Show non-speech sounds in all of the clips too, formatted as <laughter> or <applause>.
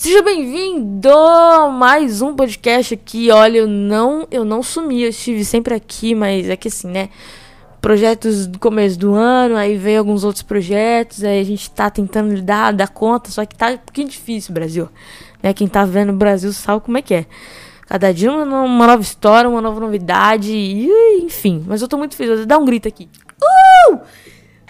Seja bem-vindo a mais um podcast aqui. Olha, eu não, eu não sumi, eu estive sempre aqui, mas é que assim, né? Projetos do começo do ano, aí veio alguns outros projetos, aí a gente tá tentando lidar, dar conta, só que tá um pouquinho difícil, Brasil. Né? Quem tá vendo o Brasil sabe como é que é. Cada dia uma, uma nova história, uma nova novidade, e, enfim. Mas eu tô muito feliz, dar um grito aqui. Uh!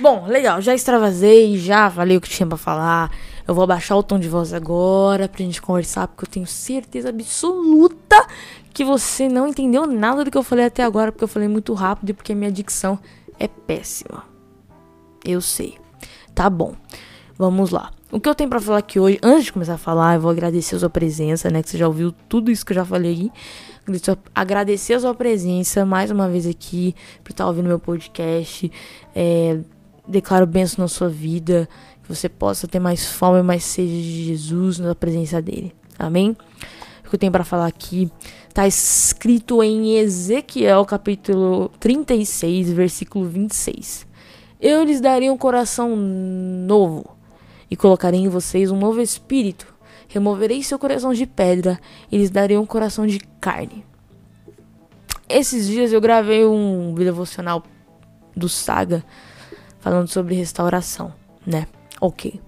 Bom, legal, já extravasei, já falei o que tinha pra falar. Eu vou abaixar o tom de voz agora pra gente conversar, porque eu tenho certeza absoluta que você não entendeu nada do que eu falei até agora, porque eu falei muito rápido e porque a minha dicção é péssima. Eu sei. Tá bom. Vamos lá. O que eu tenho para falar aqui hoje, antes de começar a falar, eu vou agradecer a sua presença, né? Que você já ouviu tudo isso que eu já falei aqui. Agradecer a sua presença mais uma vez aqui, por estar ouvindo meu podcast. É, declaro bênção na sua vida você possa ter mais fome, mais sede de Jesus na presença dele. Amém? O que eu tenho para falar aqui está escrito em Ezequiel capítulo 36, versículo 26. Eu lhes darei um coração novo e colocarei em vocês um novo espírito. Removerei seu coração de pedra e lhes darei um coração de carne. Esses dias eu gravei um devocional do Saga falando sobre restauração, né? Ok.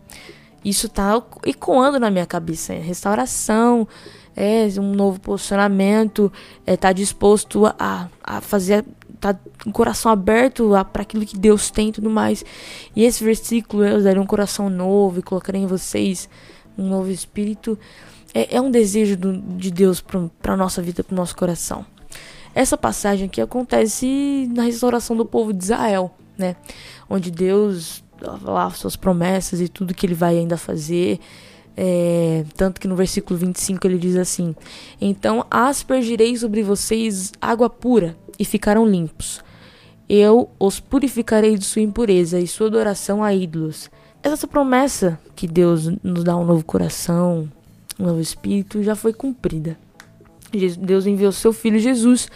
Isso tá ecoando na minha cabeça. Restauração, é um novo posicionamento, é tá disposto a, a fazer, tá com o coração aberto para aquilo que Deus tem e tudo mais. E esse versículo, eu darei um coração novo e colocarei em vocês um novo espírito. É, é um desejo do, de Deus para nossa vida, para nosso coração. Essa passagem aqui acontece na restauração do povo de Israel, né? Onde Deus lá suas promessas e tudo que ele vai ainda fazer. É, tanto que no versículo 25 ele diz assim: Então aspergirei sobre vocês água pura e ficarão limpos. Eu os purificarei de sua impureza e sua adoração a ídolos. Essa promessa que Deus nos dá um novo coração, um novo espírito, já foi cumprida. Deus enviou seu filho Jesus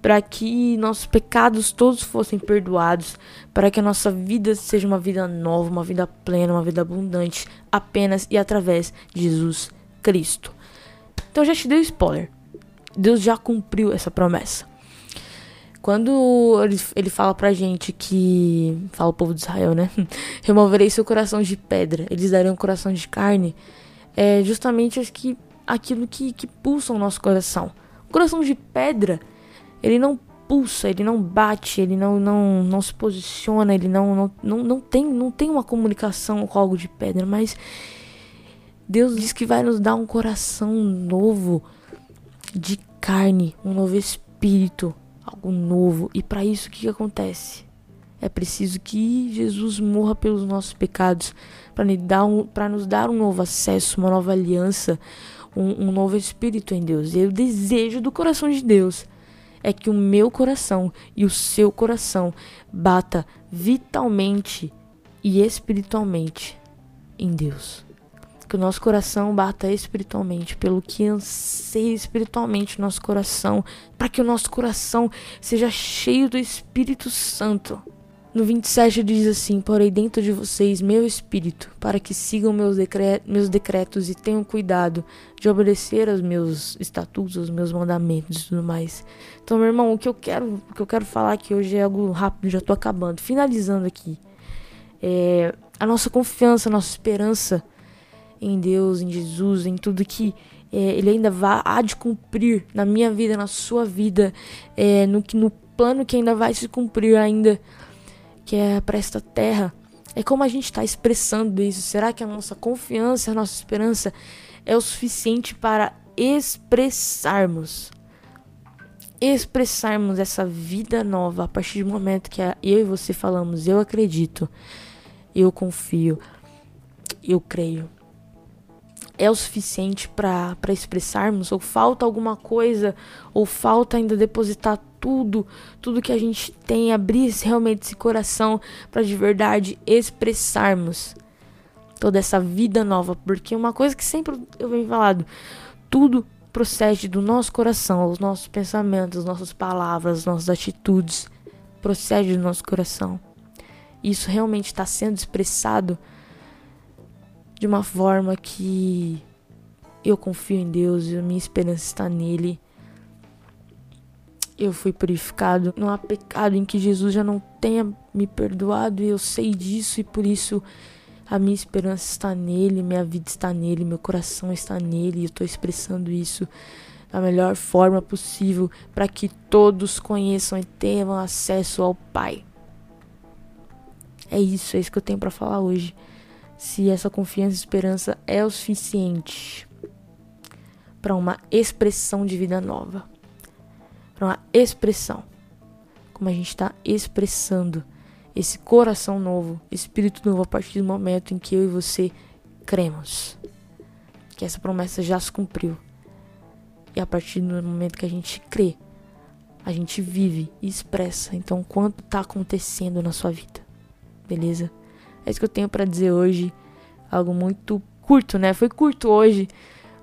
para que nossos pecados todos fossem perdoados, para que a nossa vida seja uma vida nova, uma vida plena, uma vida abundante, apenas e através de Jesus Cristo. Então já te dei spoiler. Deus já cumpriu essa promessa. Quando ele, ele fala pra gente que. Fala o povo de Israel, né? <laughs> Removerei seu coração de pedra, eles darão um coração de carne. É justamente aquilo que, que pulsa o nosso coração. O coração de pedra ele não pulsa, ele não bate, ele não, não, não se posiciona, ele não, não, não, não, tem, não tem uma comunicação com algo de pedra, mas Deus diz que vai nos dar um coração novo de carne, um novo espírito, algo novo. E para isso o que, que acontece? É preciso que Jesus morra pelos nossos pecados, para um, nos dar um novo acesso, uma nova aliança, um, um novo espírito em Deus. E é o desejo do coração de Deus é que o meu coração e o seu coração bata vitalmente e espiritualmente em Deus. Que o nosso coração bata espiritualmente, pelo que anseia espiritualmente o nosso coração, para que o nosso coração seja cheio do Espírito Santo. No 27 diz assim: Porém, dentro de vocês meu espírito, para que sigam meus, meus decretos e tenham cuidado de obedecer aos meus estatutos, aos meus mandamentos e tudo mais. Então, meu irmão, o que eu quero, o que eu quero falar aqui hoje é algo rápido, já tô acabando, finalizando aqui. É, a nossa confiança, a nossa esperança em Deus, em Jesus, em tudo que é, Ele ainda vai, há de cumprir na minha vida, na sua vida, é, no, no plano que ainda vai se cumprir ainda que é para esta terra. É como a gente está expressando isso. Será que a nossa confiança, a nossa esperança é o suficiente para expressarmos? Expressarmos essa vida nova a partir do momento que eu e você falamos: Eu acredito, eu confio, eu creio. É o suficiente para expressarmos? Ou falta alguma coisa? Ou falta ainda depositar tudo, tudo que a gente tem, abrir realmente esse coração para de verdade expressarmos toda essa vida nova, porque uma coisa que sempre eu venho falado, tudo procede do nosso coração, os nossos pensamentos, as nossas palavras, as nossas atitudes, procede do nosso coração. Isso realmente está sendo expressado de uma forma que Eu confio em Deus, a minha esperança está nele. Eu fui purificado, não há pecado em que Jesus já não tenha me perdoado, e eu sei disso, e por isso a minha esperança está nele, minha vida está nele, meu coração está nele, e eu estou expressando isso da melhor forma possível para que todos conheçam e tenham acesso ao Pai. É isso, é isso que eu tenho para falar hoje. Se essa confiança e esperança é o suficiente para uma expressão de vida nova, para uma expressão, como a gente está expressando esse coração novo, espírito novo a partir do momento em que eu e você cremos que essa promessa já se cumpriu. E a partir do momento que a gente crê, a gente vive e expressa. Então, quanto está acontecendo na sua vida? Beleza? É isso que eu tenho para dizer hoje. Algo muito curto, né? Foi curto hoje.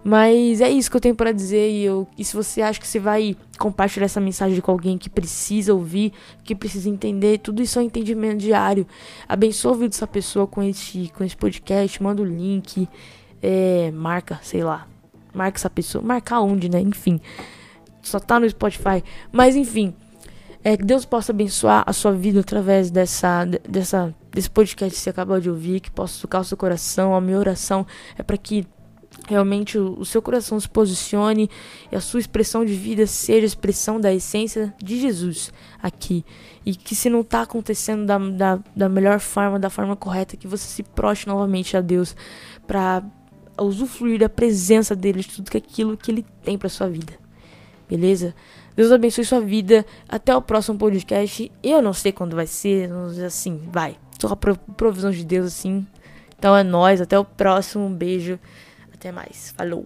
Mas é isso que eu tenho para dizer. E, eu, e se você acha que você vai compartilhar essa mensagem com alguém que precisa ouvir, que precisa entender, tudo isso é um entendimento diário. Abençoa o vídeo dessa pessoa com esse, com esse podcast. Manda o link. É, marca, sei lá. Marca essa pessoa. Marcar onde, né? Enfim. Só tá no Spotify. Mas enfim. É, que Deus possa abençoar a sua vida através dessa, dessa, desse podcast que você acabou de ouvir, que possa tocar o seu coração. A minha oração é para que realmente o, o, seu coração se posicione e a sua expressão de vida seja a expressão da essência de Jesus aqui. E que se não está acontecendo da, da, da melhor forma, da forma correta, que você se proste novamente a Deus para usufruir da presença dele, de tudo que aquilo que ele tem para sua vida. Beleza? Deus abençoe sua vida. Até o próximo podcast. Eu não sei quando vai ser, assim, vai. Só a provisão de Deus, assim. Então é nóis. Até o próximo. Um beijo. Até mais. Falou.